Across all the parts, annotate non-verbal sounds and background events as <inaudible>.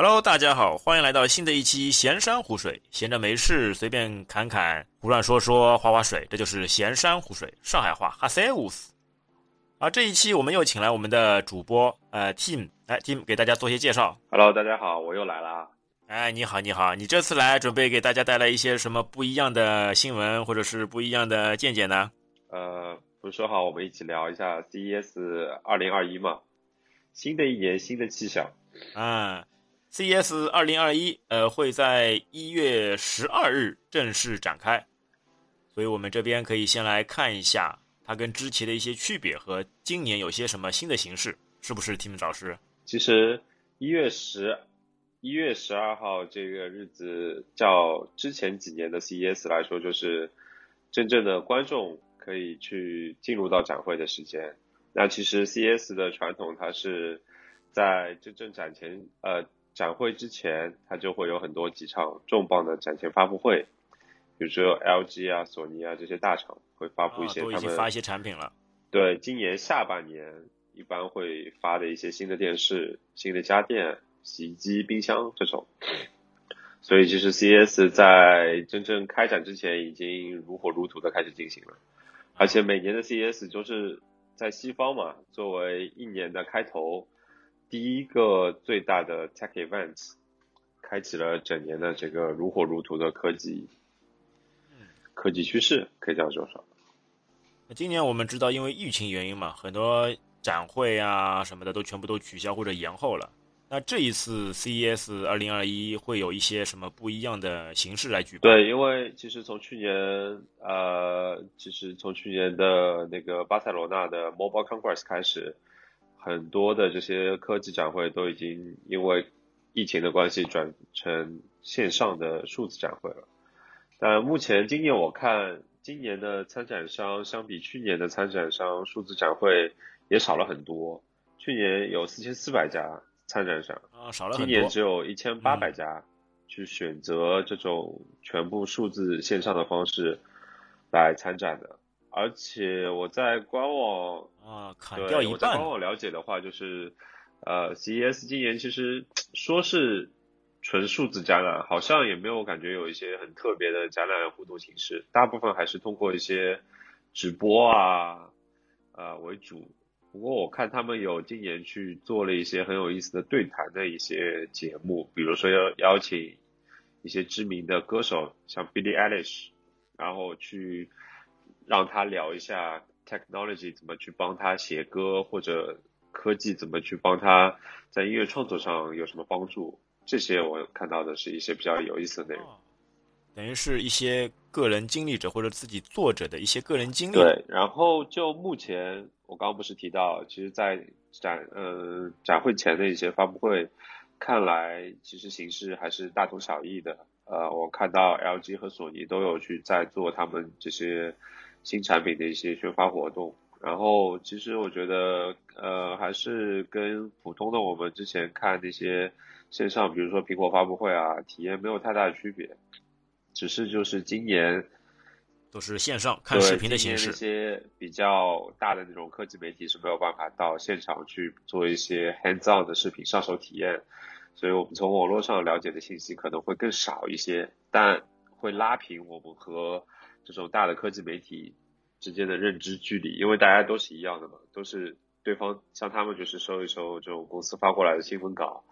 Hello，大家好，欢迎来到新的一期闲山湖水。闲着没事，随便侃侃，胡乱说说，划划水，这就是闲山湖水。上海话哈塞乌斯。啊，这一期我们又请来我们的主播，呃，Team，来 Team 给大家做些介绍。Hello，大家好，我又来啦。哎，你好，你好，你这次来准备给大家带来一些什么不一样的新闻，或者是不一样的见解呢？呃，不是说好我们一起聊一下 CES 二零二一吗？新的一年，新的气象。啊，CES 二零二一，呃，会在一月十二日正式展开，所以我们这边可以先来看一下它跟之前的一些区别和今年有些什么新的形式，是不是，Tim 老师？其实一月十一月十二号这个日子，较之前几年的 CES 来说，就是真正的观众可以去进入到展会的时间。那其实 CES 的传统，它是在真正展前，呃，展会之前，它就会有很多几场重磅的展前发布会，比如说 LG 啊、索尼啊这些大厂会发布一些啊、都已他们、经发一些产品了。对今年下半年一般会发的一些新的电视、新的家电、洗衣机、冰箱这种。所以其实 CES 在真正开展之前已经如火如荼的开始进行了，而且每年的 CES 就是在西方嘛，作为一年的开头，第一个最大的 tech event，开启了整年的这个如火如荼的科技科技趋势，可以这样说说。那今年我们知道，因为疫情原因嘛，很多展会啊什么的都全部都取消或者延后了。那这一次 CES 二零二一会有一些什么不一样的形式来举办？对，因为其实从去年，呃，其实从去年的那个巴塞罗那的 Mobile Congress 开始，很多的这些科技展会都已经因为疫情的关系转成线上的数字展会了。但目前今年我看，今年的参展商相比去年的参展商，数字展会也少了很多。去年有四千四百家参展商，啊，少了很今年。只有一千八百家去选择这种全部数字线上的方式来参展的，而且我在官网啊，砍掉一半我在官。网了解的话，就是呃，CES 今年其实说是纯数字展览，好像也没有感觉有一些很特别的展览互动形式，大部分还是通过一些直播啊呃为主。不过我看他们有今年去做了一些很有意思的对谈的一些节目，比如说要邀请一些知名的歌手，像 Billie Eilish，然后去让他聊一下 technology 怎么去帮他写歌，或者科技怎么去帮他在音乐创作上有什么帮助。这些我看到的是一些比较有意思的内容。哦等于是一些个人经历者或者自己作者的一些个人经历。对，然后就目前我刚刚不是提到，其实，在展呃展会前的一些发布会，看来其实形式还是大同小异的。呃，我看到 LG 和索尼都有去在做他们这些新产品的一些宣发活动。然后，其实我觉得，呃，还是跟普通的我们之前看那些线上，比如说苹果发布会啊，体验没有太大的区别。只是就是今年都是线上看视频的形对式。那些比较大的那种科技媒体是没有办法到现场去做一些 hands on 的视频上手体验，所以我们从网络上了解的信息可能会更少一些，但会拉平我们和这种大的科技媒体之间的认知距离，因为大家都是一样的嘛，都是对方像他们就是收一收这种公司发过来的新闻稿。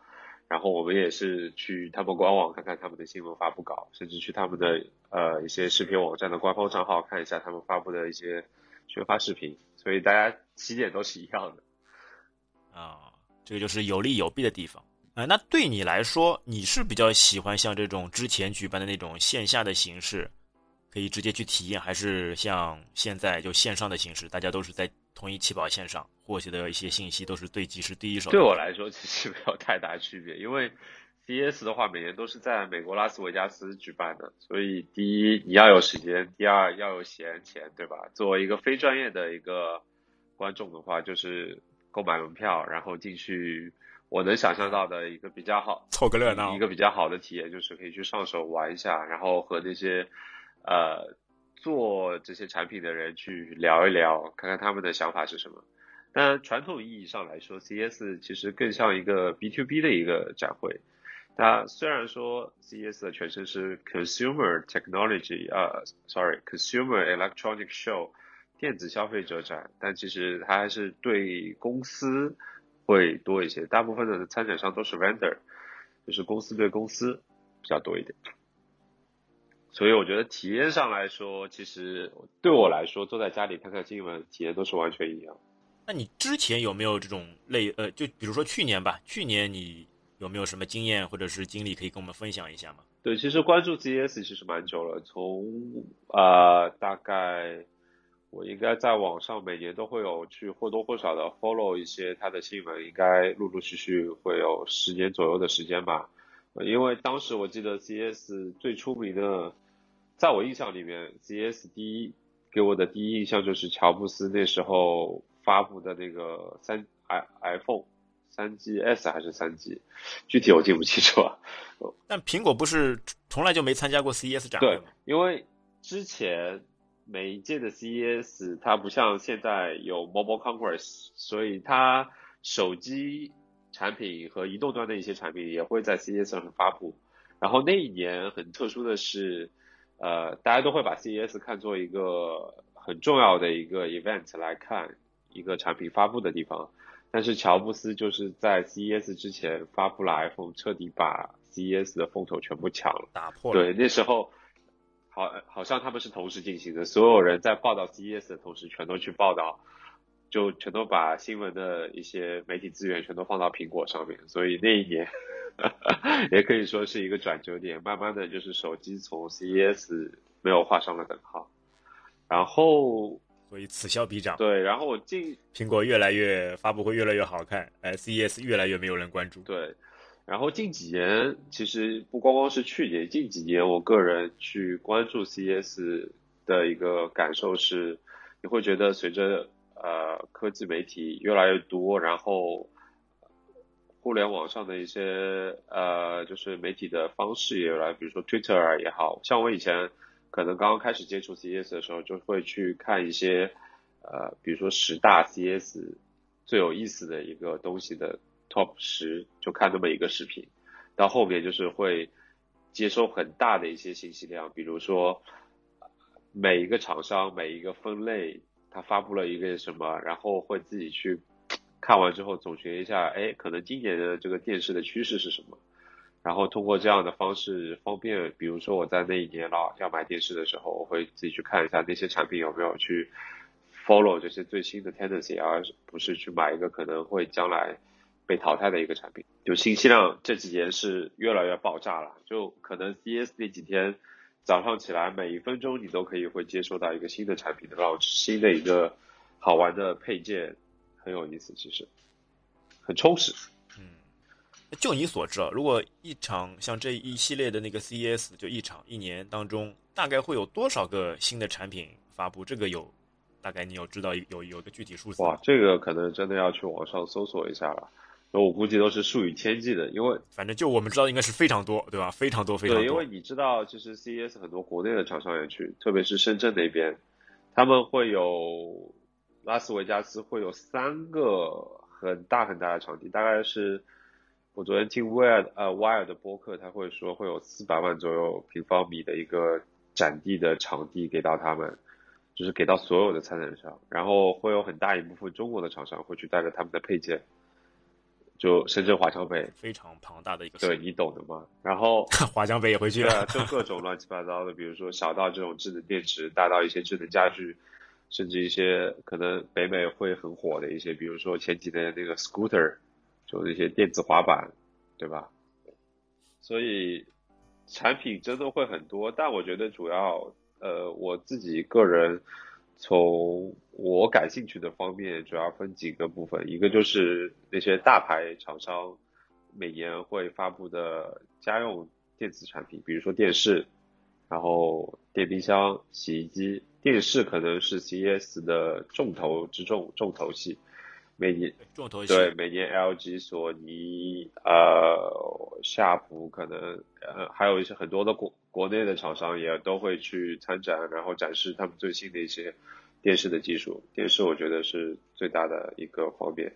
然后我们也是去他们官网看看他们的新闻发布稿，甚至去他们的呃一些视频网站的官方账号看一下他们发布的一些宣发视频，所以大家起点都是一样的。啊，这个就是有利有弊的地方。啊、那对你来说，你是比较喜欢像这种之前举办的那种线下的形式，可以直接去体验，还是像现在就线上的形式，大家都是在同一起跑线上获取的一些信息都是最及时、第一手？对我来说其实没有太大区别，因为 CES 的话每年都是在美国拉斯维加斯举办的，所以第一你要有时间，第二要有闲钱，对吧？作为一个非专业的一个观众的话，就是购买门票，然后进去。我能想象到的一个比较好凑个热闹一个比较好的体验就是可以去上手玩一下，然后和那些呃做这些产品的人去聊一聊，看看他们的想法是什么。但传统意义上来说，CES 其实更像一个 B to B 的一个展会，它虽然说 CES 的全称是 Consumer Technology 啊，sorry，Consumer Electronic Show 电子消费者展，但其实它还是对公司会多一些，大部分的参展商都是 vendor，就是公司对公司比较多一点。所以我觉得体验上来说，其实对我来说，坐在家里看看新闻，体验都是完全一样。那你之前有没有这种类呃，就比如说去年吧，去年你有没有什么经验或者是经历可以跟我们分享一下吗？对，其实关注 CES 其实蛮久了，从啊大概我应该在网上每年都会有去或多或少的 follow 一些它的新闻，应该陆陆续续会有十年左右的时间吧。因为当时我记得 CES 最出名的。在我印象里面，CES 第一给我的第一印象就是乔布斯那时候发布的那个三 i iPhone 三 GS 还是三 G，具体我记不清楚啊。但苹果不是从来就没参加过 CES 展会吗？对，因为之前每一届的 CES 它不像现在有 Mobile Congress，所以它手机产品和移动端的一些产品也会在 CES 上发布。然后那一年很特殊的是。呃，大家都会把 CES 看作一个很重要的一个 event 来看一个产品发布的地方，但是乔布斯就是在 CES 之前发布了 iPhone，彻底把 CES 的风头全部抢了，打破了。对，那时候好好像他们是同时进行的，所有人在报道 CES 的同时，全都去报道，就全都把新闻的一些媒体资源全都放到苹果上面，所以那一年。<laughs> 也可以说是一个转折点，慢慢的就是手机从 CES 没有画上了等号，然后所以此消彼长。对，然后我进苹果越来越发布会越来越好看，哎，CES 越来越没有人关注。对，然后近几年其实不光光是去年，近几年我个人去关注 CES 的一个感受是，你会觉得随着呃科技媒体越来越多，然后。互联网上的一些呃，就是媒体的方式也有来，比如说 Twitter 也好像我以前可能刚刚开始接触 CS 的时候，就会去看一些呃，比如说十大 CS 最有意思的一个东西的 Top 十，就看那么一个视频。到后面就是会接收很大的一些信息量，比如说每一个厂商每一个分类，他发布了一个什么，然后会自己去。看完之后总结一下，哎，可能今年的这个电视的趋势是什么？然后通过这样的方式方便，比如说我在那一年了要买电视的时候，我会自己去看一下那些产品有没有去 follow 这些最新的 tendency，而不是去买一个可能会将来被淘汰的一个产品。就信息量这几年是越来越爆炸了，就可能 CS 那几天早上起来每一分钟你都可以会接收到一个新的产品的 launch，新的一个好玩的配件。很有意思，其实很充实。嗯，就你所知啊，如果一场像这一系列的那个 CES，就一场一年当中，大概会有多少个新的产品发布？这个有大概你有知道有有个具体数字？哇，这个可能真的要去网上搜索一下了。我估计都是数以千计的，因为反正就我们知道应该是非常多，对吧？非常多，非常多。对，因为你知道，其实 CES 很多国内的厂商也去，特别是深圳那边，他们会有。拉斯维加斯会有三个很大很大的场地，大概是我昨天听 Wired 呃 Wired 的播客，他会说会有四百万左右平方米的一个展地的场地给到他们，就是给到所有的参展商，然后会有很大一部分中国的厂商会去带着他们的配件，就深圳华强北非常庞大的一个，对你懂的吗？然后 <laughs> 华强北也会去，就各种乱七八糟的，比如说小到这种智能电池，大到一些智能家居。甚至一些可能北美会很火的一些，比如说前几年那个 scooter，就那些电子滑板，对吧？所以产品真的会很多，但我觉得主要，呃，我自己个人从我感兴趣的方面，主要分几个部分，一个就是那些大牌厂商每年会发布的家用电子产品，比如说电视，然后电冰箱、洗衣机。电视可能是 CES 的重头之重重头戏，每年重头戏对每年 LG、索尼、呃夏普可能呃还有一些很多的国国内的厂商也都会去参展，然后展示他们最新的一些电视的技术。电视我觉得是最大的一个方面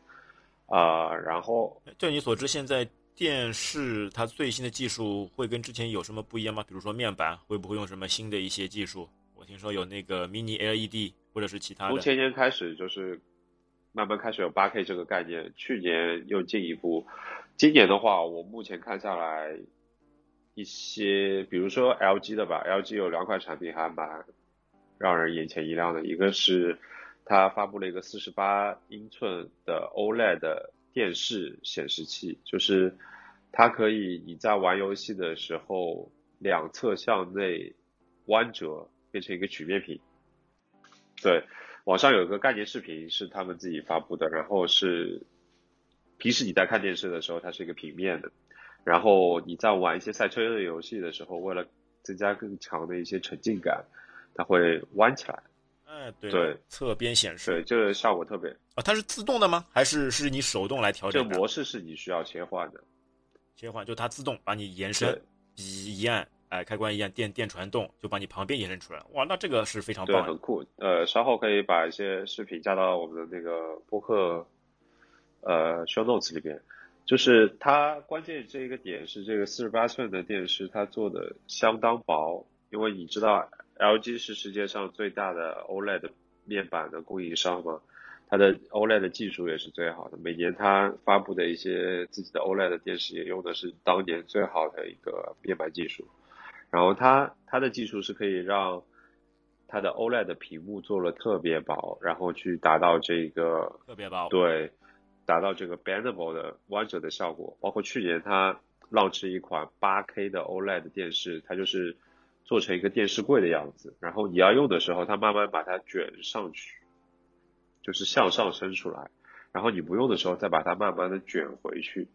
啊。然后，就你所知，现在电视它最新的技术会跟之前有什么不一样吗？比如说面板会不会用什么新的一些技术？我听说有那个 Mini LED 或者是其他的。从前年开始就是慢慢开始有 8K 这个概念，去年又进一步，今年的话，我目前看下来一些，比如说 LG 的吧，LG 有两款产品还蛮让人眼前一亮的，一个是它发布了一个48英寸的 OLED。电视显示器就是它可以你在玩游戏的时候两侧向内弯折变成一个曲面屏。对，网上有一个概念视频是他们自己发布的，然后是平时你在看电视的时候它是一个平面的，然后你在玩一些赛车类游戏的时候，为了增加更强的一些沉浸感，它会弯起来。哎，对，侧边显示，对，这个效果特别啊。它是自动的吗？还是是你手动来调整？这模式是你需要切换的，切换就它自动把你延伸，一按，哎，开关一按，电电传动就把你旁边延伸出来。哇，那这个是非常棒，很酷。呃，稍后可以把一些视频加到我们的那个播客，呃，show notes 里边。就是它关键这一个点是这个四十八寸的电视，它做的相当薄，因为你知道。LG 是世界上最大的 OLED 面板的供应商嘛，它的 OLED 技术也是最好的。每年它发布的一些自己的 OLED 电视也用的是当年最好的一个面板技术。然后它它的技术是可以让它的 OLED 屏幕做了特别薄，然后去达到这个特别薄，对，达到这个 bendable 的弯折的效果。包括去年它 launch 一款 8K 的 OLED 电视，它就是。做成一个电视柜的样子，然后你要用的时候，它慢慢把它卷上去，就是向上伸出来，然后你不用的时候再把它慢慢的卷回去。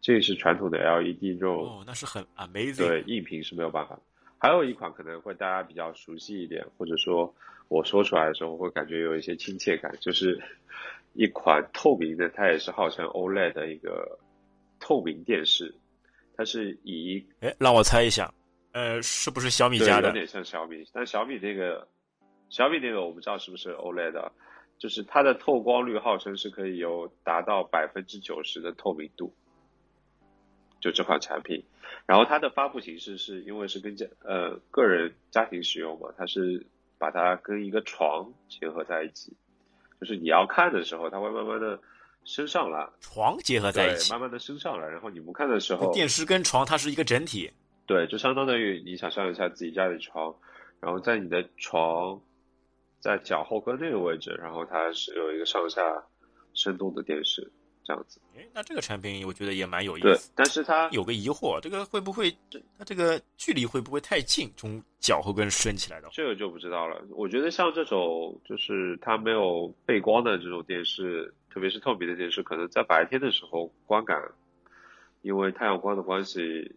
这是传统的 LED 这种哦，那是很 amazing。对，硬屏是没有办法。还有一款可能会大家比较熟悉一点，或者说我说出来的时候会感觉有一些亲切感，就是一款透明的，它也是号称 OLED 的一个透明电视，它是以哎，让我猜一下。呃，是不是小米家的？有点像小米，但小米那个，小米那个我不知道是不是 OLED，就是它的透光率号称是可以有达到百分之九十的透明度，就这款产品。然后它的发布形式是因为是跟家呃个人家庭使用嘛，它是把它跟一个床结合在一起，就是你要看的时候，它会慢慢的升上来，床结合在一起，慢慢的升上来，然后你不看的时候，电视跟床它是一个整体。对，就相当于你想象一下自己家里床，然后在你的床在脚后跟那个位置，然后它是有一个上下伸动的电视，这样子。哎，那这个产品我觉得也蛮有意思。对，但是它有个疑惑，这个会不会它这个距离会不会太近，从脚后跟伸起来的？这个就不知道了。我觉得像这种就是它没有背光的这种电视，特别是透明的电视，可能在白天的时候观感，因为太阳光的关系。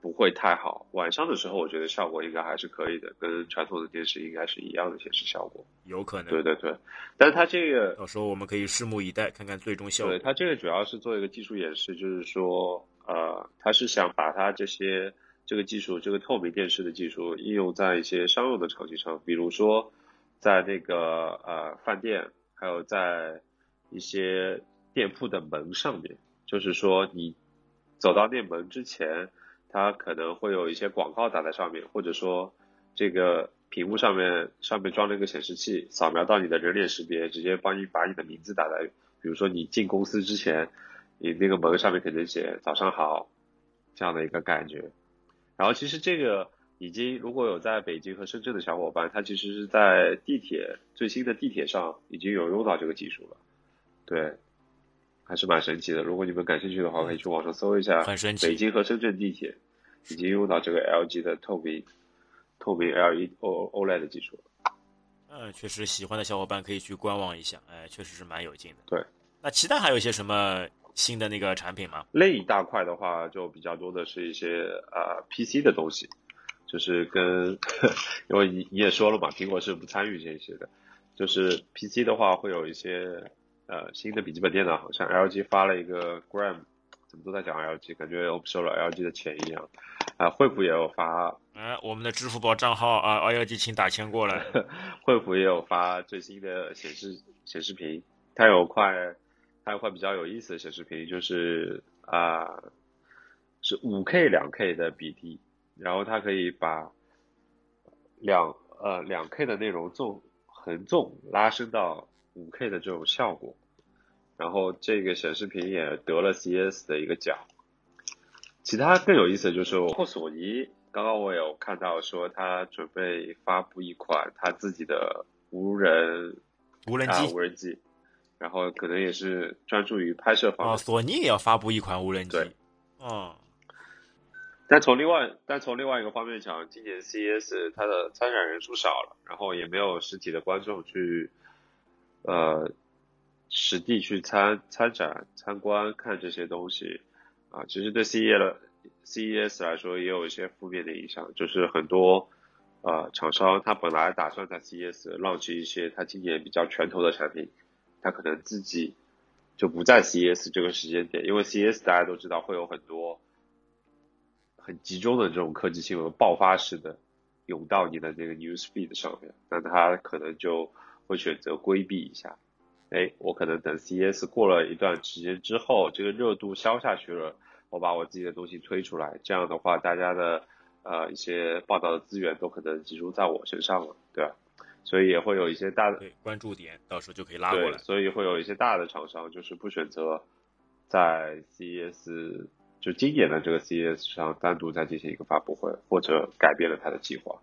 不会太好，晚上的时候我觉得效果应该还是可以的，跟传统的电视应该是一样的显示效果。有可能。对对对，但是它这个到时候我们可以拭目以待，看看最终效果。对它这个主要是做一个技术演示，就是说，呃，它是想把它这些这个技术，这个透明电视的技术应用在一些商用的场景上，比如说在那个呃饭店，还有在一些店铺的门上面，就是说你走到那门之前。它可能会有一些广告打在上面，或者说这个屏幕上面上面装了一个显示器，扫描到你的人脸识别，直接帮你把你的名字打在，比如说你进公司之前，你那个门上面肯定写早上好这样的一个感觉。然后其实这个已经如果有在北京和深圳的小伙伴，他其实是在地铁最新的地铁上已经有用到这个技术了，对。还是蛮神奇的。如果你们感兴趣的话，可以去网上搜一下。很神奇。北京和深圳地铁已经用到这个 LG 的透明透明 LED O OLED 技术。嗯，确实，喜欢的小伙伴可以去观望一下。哎，确实是蛮有劲的。对。那其他还有一些什么新的那个产品吗？另一大块的话，就比较多的是一些呃 PC 的东西，就是跟 <laughs> 因为你你也说了嘛，苹果是不参与这些的，就是 PC 的话会有一些。呃，新的笔记本电脑好像 LG 发了一个 Gram，怎么都在讲 LG，感觉我们收了 LG 的钱一样。啊，惠普也有发，哎，我们的支付宝账号啊，LG 请打钱过来。<laughs> 惠普也有发最新的显示显示屏，它有块，它有块比较有意思的显示屏，就是啊，是五 K 两 K 的比例，然后它可以把两呃两 K 的内容纵横纵拉伸到五 K 的这种效果，然后这个显示屏也得了 CES 的一个奖。其他更有意思的就是，包括索尼，刚刚我有看到说他准备发布一款他自己的无人无人机无人机，然后可能也是专注于拍摄方面。哦，索尼也要发布一款无人机。对，哦。但从另外，但从另外一个方面讲，今年 CES 它的参展人数少了，然后也没有实体的观众去，呃，实地去参参展、参观看这些东西，啊，其实对 CES 了 CES 来说也有一些负面的影响，就是很多呃厂商他本来打算在 CES 浪起一些他今年比较拳头的产品，他可能自己就不在 CES 这个时间点，因为 CES 大家都知道会有很多。很集中的这种科技新闻爆发式的涌到你的这个 news feed 上面，那他可能就会选择规避一下。哎，我可能等 CES 过了一段时间之后，这个热度消下去了，我把我自己的东西推出来，这样的话，大家的呃一些报道的资源都可能集中在我身上了，对吧？所以也会有一些大的关注点，到时候就可以拉过来。所以会有一些大的厂商就是不选择在 CES。就今年的这个 CES 上单独再进行一个发布会，或者改变了他的计划。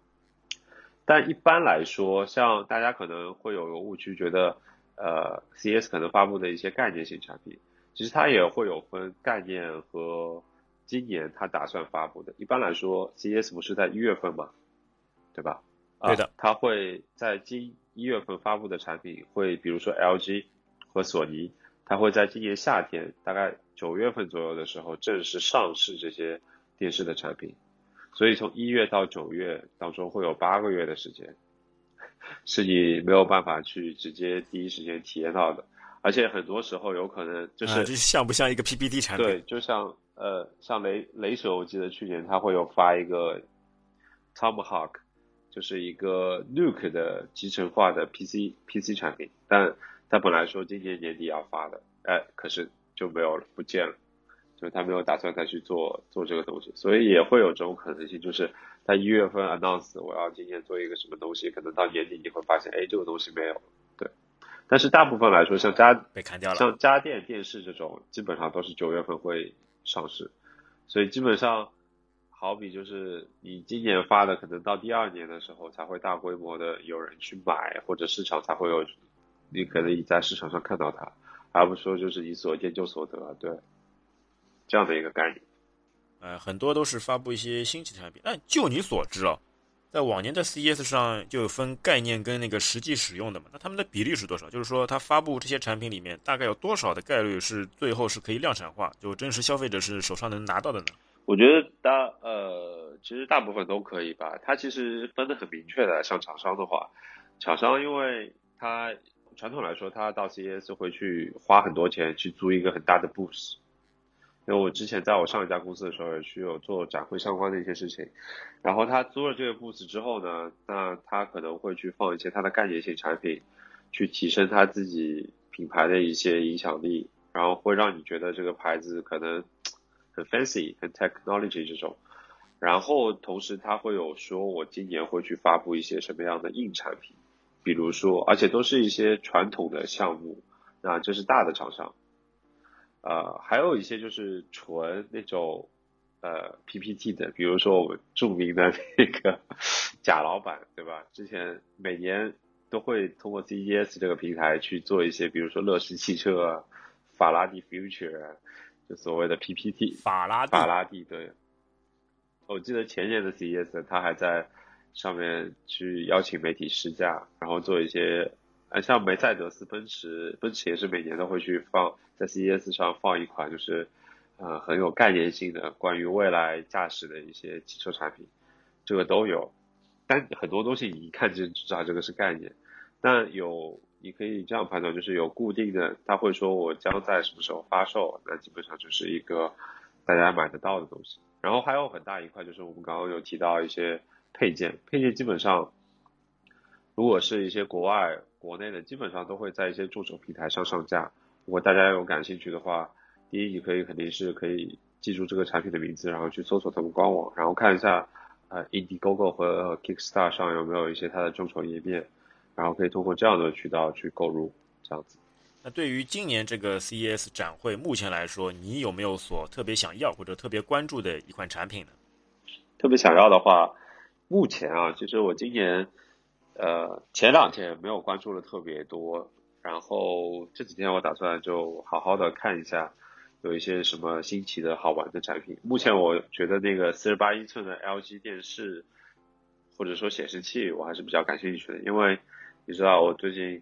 但一般来说，像大家可能会有个误区，觉得呃 CES 可能发布的一些概念性产品，其实它也会有分概念和今年它打算发布的。一般来说，CES 不是在一月份嘛，对吧？对的，它会在今一月份发布的产品，会比如说 LG 和索尼，它会在今年夏天大概。九月份左右的时候正式上市这些电视的产品，所以从一月到九月当中会有八个月的时间，是你没有办法去直接第一时间体验到的，而且很多时候有可能就是像不像一个 PPT 产品？对，就像呃像雷雷蛇，我记得去年他会有发一个 Tomahawk，就是一个 Nuke 的集成化的 PC PC 产品，但他本来说今年年底要发的，哎，可是。就没有了，不见了，就他没有打算再去做做这个东西，所以也会有这种可能性，就是他一月份 announce 我要今年做一个什么东西，可能到年底你会发现，哎，这个东西没有，对。但是大部分来说，像家被砍掉了，像家电、电视这种，基本上都是九月份会上市，所以基本上，好比就是你今年发的，可能到第二年的时候才会大规模的有人去买，或者市场才会有，你可能你在市场上看到它。而不是说就是你所见就所得，对，这样的一个概念。呃，很多都是发布一些新奇产品。但就你所知啊，在往年的 CES 上就有分概念跟那个实际使用的嘛？那他们的比例是多少？就是说，他发布这些产品里面，大概有多少的概率是最后是可以量产化，就真实消费者是手上能拿到的呢？我觉得大呃，其实大部分都可以吧。它其实分得很明确的。像厂商的话，厂商因为它。传统来说，他到 CES 会去花很多钱去租一个很大的 booth，因为我之前在我上一家公司的时候也去有做展会相关的一些事情，然后他租了这个 booth 之后呢，那他可能会去放一些他的概念性产品，去提升他自己品牌的一些影响力，然后会让你觉得这个牌子可能很 fancy、很 technology 这种，然后同时他会有说我今年会去发布一些什么样的硬产品。比如说，而且都是一些传统的项目，那这是大的厂商，呃，还有一些就是纯那种呃 PPT 的，比如说我们著名的那个贾老板，对吧？之前每年都会通过 CES 这个平台去做一些，比如说乐视汽车、法拉第 Future，就所谓的 PPT。法拉法拉第对，我记得前年的 CES 他还在。上面去邀请媒体试驾，然后做一些，像梅赛德斯奔驰，奔驰也是每年都会去放在 CES 上放一款，就是，呃，很有概念性的关于未来驾驶的一些汽车产品，这个都有。但很多东西你一看就知道这个是概念。那有，你可以这样判断，就是有固定的，他会说我将在什么时候发售，那基本上就是一个大家买得到的东西。然后还有很大一块就是我们刚刚有提到一些。配件，配件基本上，如果是一些国外、国内的，基本上都会在一些众筹平台上上架。如果大家有感兴趣的话，第一，你可以肯定是可以记住这个产品的名字，然后去搜索他们官网，然后看一下呃 Indiegogo 和 Kickstarter 上有没有一些它的众筹页面，然后可以通过这样的渠道去购入，这样子。那对于今年这个 CES 展会，目前来说，你有没有所特别想要或者特别关注的一款产品呢？特别想要的话，目前啊，其实我今年呃前两天没有关注的特别多，然后这几天我打算就好好的看一下。有一些什么新奇的好玩的产品？目前我觉得那个四十八英寸的 LG 电视，或者说显示器，我还是比较感兴趣的。因为你知道，我最近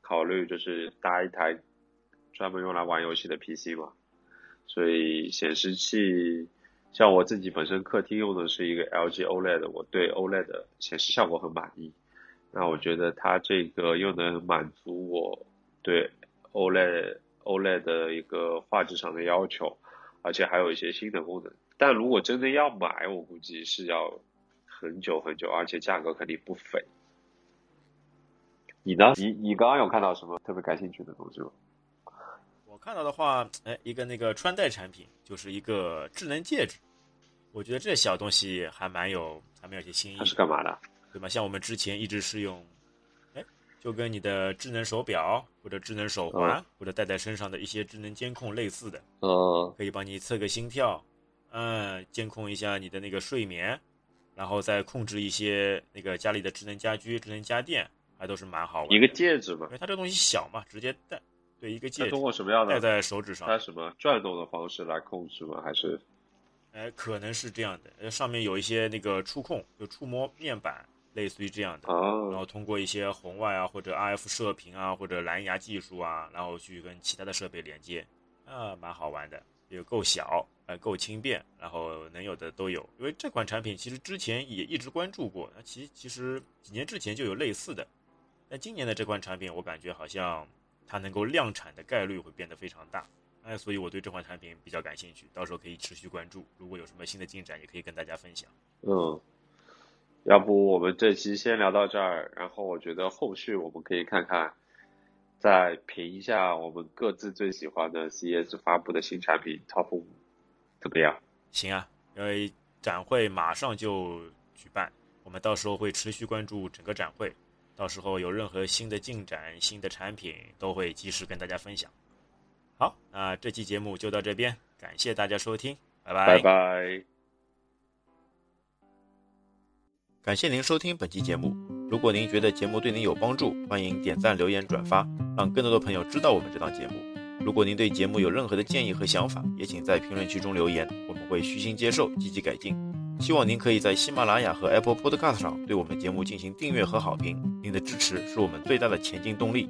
考虑就是搭一台专门用来玩游戏的 PC 嘛，所以显示器，像我自己本身客厅用的是一个 LG OLED，我对 OLED 显示效果很满意。那我觉得它这个又能满足我对 OLED。OLED 的一个画质上的要求，而且还有一些新的功能。但如果真的要买，我估计是要很久很久，而且价格肯定不菲。你呢？你你刚刚有看到什么特别感兴趣的东西吗？我看到的话，哎，一个那个穿戴产品，就是一个智能戒指。我觉得这小东西还蛮有，还蛮有些新意。它是干嘛的？对吧？像我们之前一直是用。哎就跟你的智能手表或者智能手环或者戴在身上的一些智能监控类似的，哦，可以帮你测个心跳，嗯，监控一下你的那个睡眠，然后再控制一些那个家里的智能家居、智能家电，还都是蛮好玩。一个戒指嘛，因为它这东西小嘛，直接戴，对，一个戒指。通过什么样的戴在手指上？它什么转动的方式来控制吗？还是？哎，可能是这样的，上面有一些那个触控，就触摸面板。类似于这样的，然后通过一些红外啊，或者 RF 射频啊，或者蓝牙技术啊，然后去跟其他的设备连接，啊，蛮好玩的，也够小，呃，够轻便，然后能有的都有。因为这款产品其实之前也一直关注过，那其其实几年之前就有类似的，但今年的这款产品，我感觉好像它能够量产的概率会变得非常大，哎，所以我对这款产品比较感兴趣，到时候可以持续关注，如果有什么新的进展，也可以跟大家分享。嗯。要不我们这期先聊到这儿，然后我觉得后续我们可以看看，再评一下我们各自最喜欢的 CES 发布的新产品 Top 五，怎么样？行啊，因为展会马上就举办，我们到时候会持续关注整个展会，到时候有任何新的进展、新的产品都会及时跟大家分享。好，那这期节目就到这边，感谢大家收听，拜拜。拜拜。感谢您收听本期节目。如果您觉得节目对您有帮助，欢迎点赞、留言、转发，让更多的朋友知道我们这档节目。如果您对节目有任何的建议和想法，也请在评论区中留言，我们会虚心接受，积极改进。希望您可以在喜马拉雅和 Apple Podcast 上对我们节目进行订阅和好评，您的支持是我们最大的前进动力。